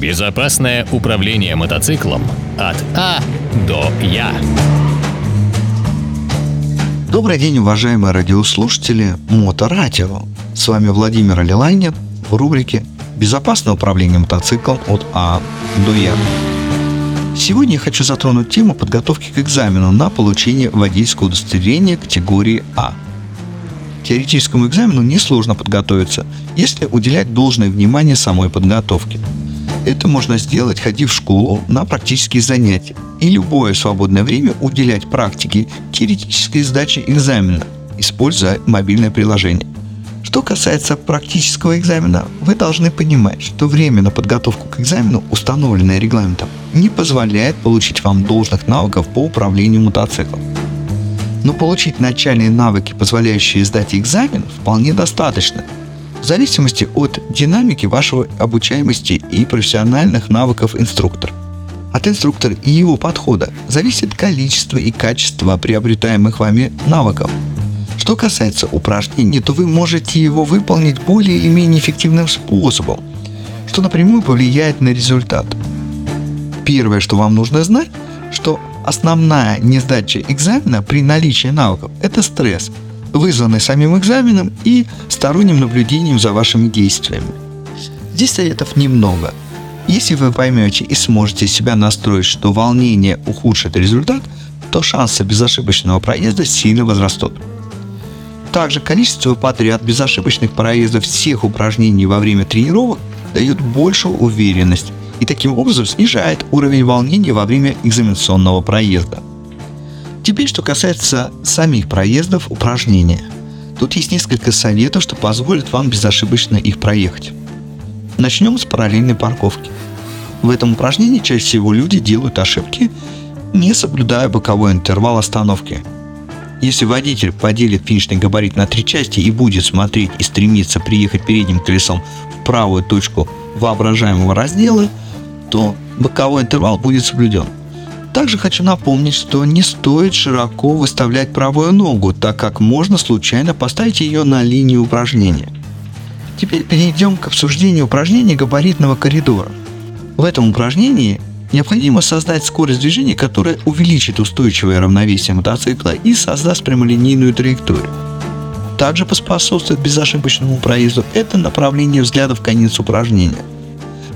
Безопасное управление мотоциклом от А до Я. Добрый день, уважаемые радиослушатели Моторадио. С вами Владимир Алилайнин в рубрике «Безопасное управление мотоциклом от А до Я». Сегодня я хочу затронуть тему подготовки к экзамену на получение водительского удостоверения категории А. К теоретическому экзамену несложно подготовиться, если уделять должное внимание самой подготовке. Это можно сделать, ходив в школу на практические занятия и любое свободное время уделять практике теоретической сдачи экзамена, используя мобильное приложение. Что касается практического экзамена, вы должны понимать, что время на подготовку к экзамену, установленное регламентом, не позволяет получить вам должных навыков по управлению мотоциклом. Но получить начальные навыки, позволяющие сдать экзамен, вполне достаточно, в зависимости от динамики вашего обучаемости и профессиональных навыков инструктора. От инструктора и его подхода зависит количество и качество приобретаемых вами навыков – что касается упражнений, то вы можете его выполнить более или менее эффективным способом, что напрямую повлияет на результат. Первое, что вам нужно знать, что основная несдача экзамена при наличии навыков – это стресс, вызванный самим экзаменом и сторонним наблюдением за вашими действиями. Здесь советов немного. Если вы поймете и сможете себя настроить, что волнение ухудшит результат, то шансы безошибочного проезда сильно возрастут. Также количество подряд безошибочных проездов всех упражнений во время тренировок дает большую уверенность и таким образом снижает уровень волнения во время экзаменационного проезда. Теперь, что касается самих проездов упражнения. Тут есть несколько советов, что позволит вам безошибочно их проехать. Начнем с параллельной парковки. В этом упражнении чаще всего люди делают ошибки, не соблюдая боковой интервал остановки – если водитель поделит финишный габарит на три части и будет смотреть и стремиться приехать передним колесом в правую точку воображаемого раздела, то боковой интервал будет соблюден. Также хочу напомнить, что не стоит широко выставлять правую ногу, так как можно случайно поставить ее на линию упражнения. Теперь перейдем к обсуждению упражнения габаритного коридора. В этом упражнении Необходимо создать скорость движения, которая увеличит устойчивое равновесие мотоцикла и создаст прямолинейную траекторию. Также поспособствует безошибочному проезду это направление взгляда в конец упражнения.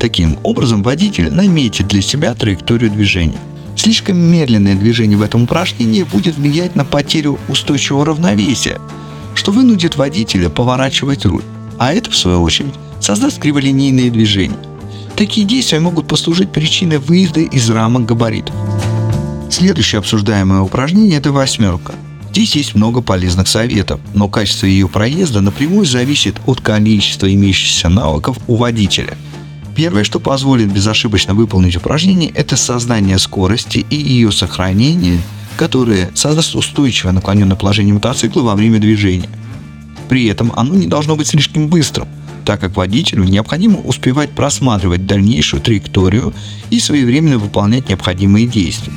Таким образом, водитель наметит для себя траекторию движения. Слишком медленное движение в этом упражнении будет влиять на потерю устойчивого равновесия, что вынудит водителя поворачивать руль, а это, в свою очередь, создаст криволинейные движения. Такие действия могут послужить причиной выезда из рамок габаритов. Следующее обсуждаемое упражнение – это восьмерка. Здесь есть много полезных советов, но качество ее проезда напрямую зависит от количества имеющихся навыков у водителя. Первое, что позволит безошибочно выполнить упражнение, это создание скорости и ее сохранение, которое создаст устойчивое наклоненное положение мотоцикла во время движения. При этом оно не должно быть слишком быстрым, так как водителю необходимо успевать просматривать дальнейшую траекторию и своевременно выполнять необходимые действия.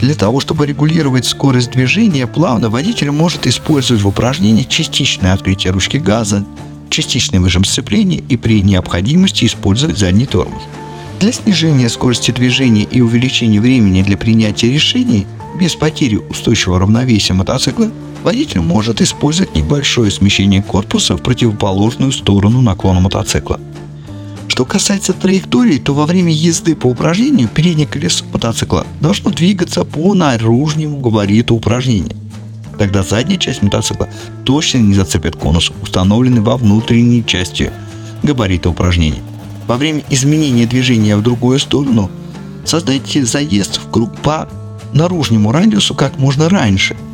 Для того, чтобы регулировать скорость движения плавно, водитель может использовать в упражнении частичное открытие ручки газа, частичный выжим сцепления и при необходимости использовать задний тормоз. Для снижения скорости движения и увеличения времени для принятия решений без потери устойчивого равновесия мотоцикла водитель может использовать небольшое смещение корпуса в противоположную сторону наклона мотоцикла. Что касается траектории, то во время езды по упражнению переднее колесо мотоцикла должно двигаться по наружнему габариту упражнения. Тогда задняя часть мотоцикла точно не зацепит конус, установленный во внутренней части габарита упражнения. Во время изменения движения в другую сторону создайте заезд в круг по наружному радиусу как можно раньше –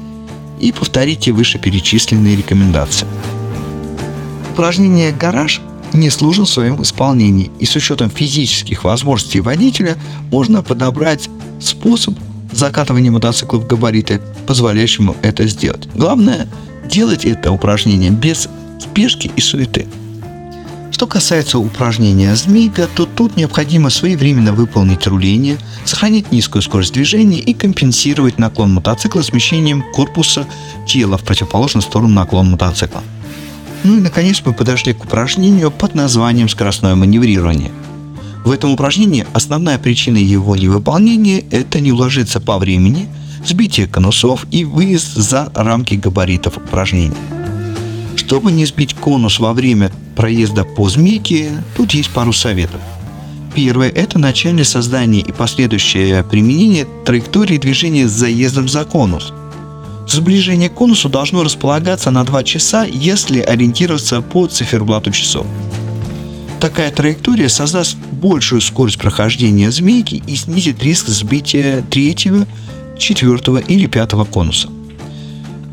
и повторите вышеперечисленные рекомендации. Упражнение «Гараж» не служил в своем исполнении, и с учетом физических возможностей водителя можно подобрать способ закатывания мотоцикла в габариты, позволяющему это сделать. Главное – делать это упражнение без спешки и суеты – что касается упражнения змейка, то тут необходимо своевременно выполнить руление, сохранить низкую скорость движения и компенсировать наклон мотоцикла смещением корпуса тела в противоположную сторону наклона мотоцикла. Ну и наконец мы подошли к упражнению под названием скоростное маневрирование. В этом упражнении основная причина его невыполнения – это не уложиться по времени, сбитие конусов и выезд за рамки габаритов упражнения. Чтобы не сбить конус во время проезда по змейке, тут есть пару советов. Первое – это начальное создание и последующее применение траектории движения с заездом за конус. Сближение к конусу должно располагаться на 2 часа, если ориентироваться по циферблату часов. Такая траектория создаст большую скорость прохождения змейки и снизит риск сбития третьего, четвертого или пятого конуса.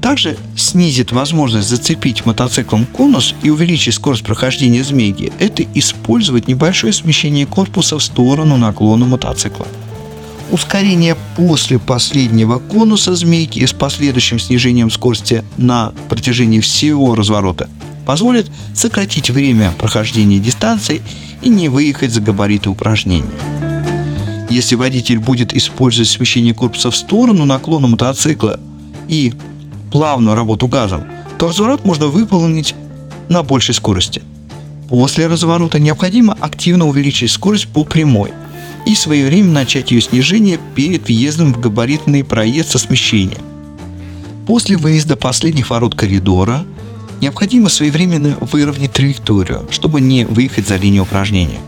Также снизит возможность зацепить мотоциклом конус и увеличить скорость прохождения змейки – это использовать небольшое смещение корпуса в сторону наклона мотоцикла. Ускорение после последнего конуса змейки с последующим снижением скорости на протяжении всего разворота позволит сократить время прохождения дистанции и не выехать за габариты упражнений. Если водитель будет использовать смещение корпуса в сторону наклона мотоцикла и плавную работу газом, то разворот можно выполнить на большей скорости. После разворота необходимо активно увеличить скорость по прямой и своевременно начать ее снижение перед въездом в габаритный проезд со смещением. После выезда последних ворот коридора необходимо своевременно выровнять траекторию, чтобы не выехать за линию упражнения.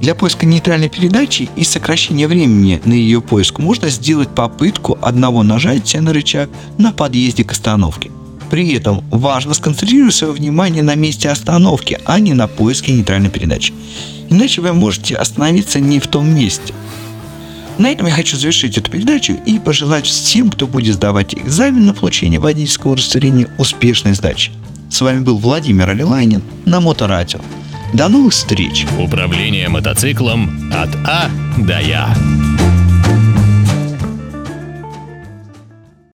Для поиска нейтральной передачи и сокращения времени на ее поиск можно сделать попытку одного нажатия на рычаг на подъезде к остановке. При этом важно сконцентрировать свое внимание на месте остановки, а не на поиске нейтральной передачи. Иначе вы можете остановиться не в том месте. На этом я хочу завершить эту передачу и пожелать всем, кто будет сдавать экзамен на получение водительского удостоверения, успешной сдачи. С вами был Владимир Алилайнин на Моторадио. До новых встреч! Управление мотоциклом от А до Я.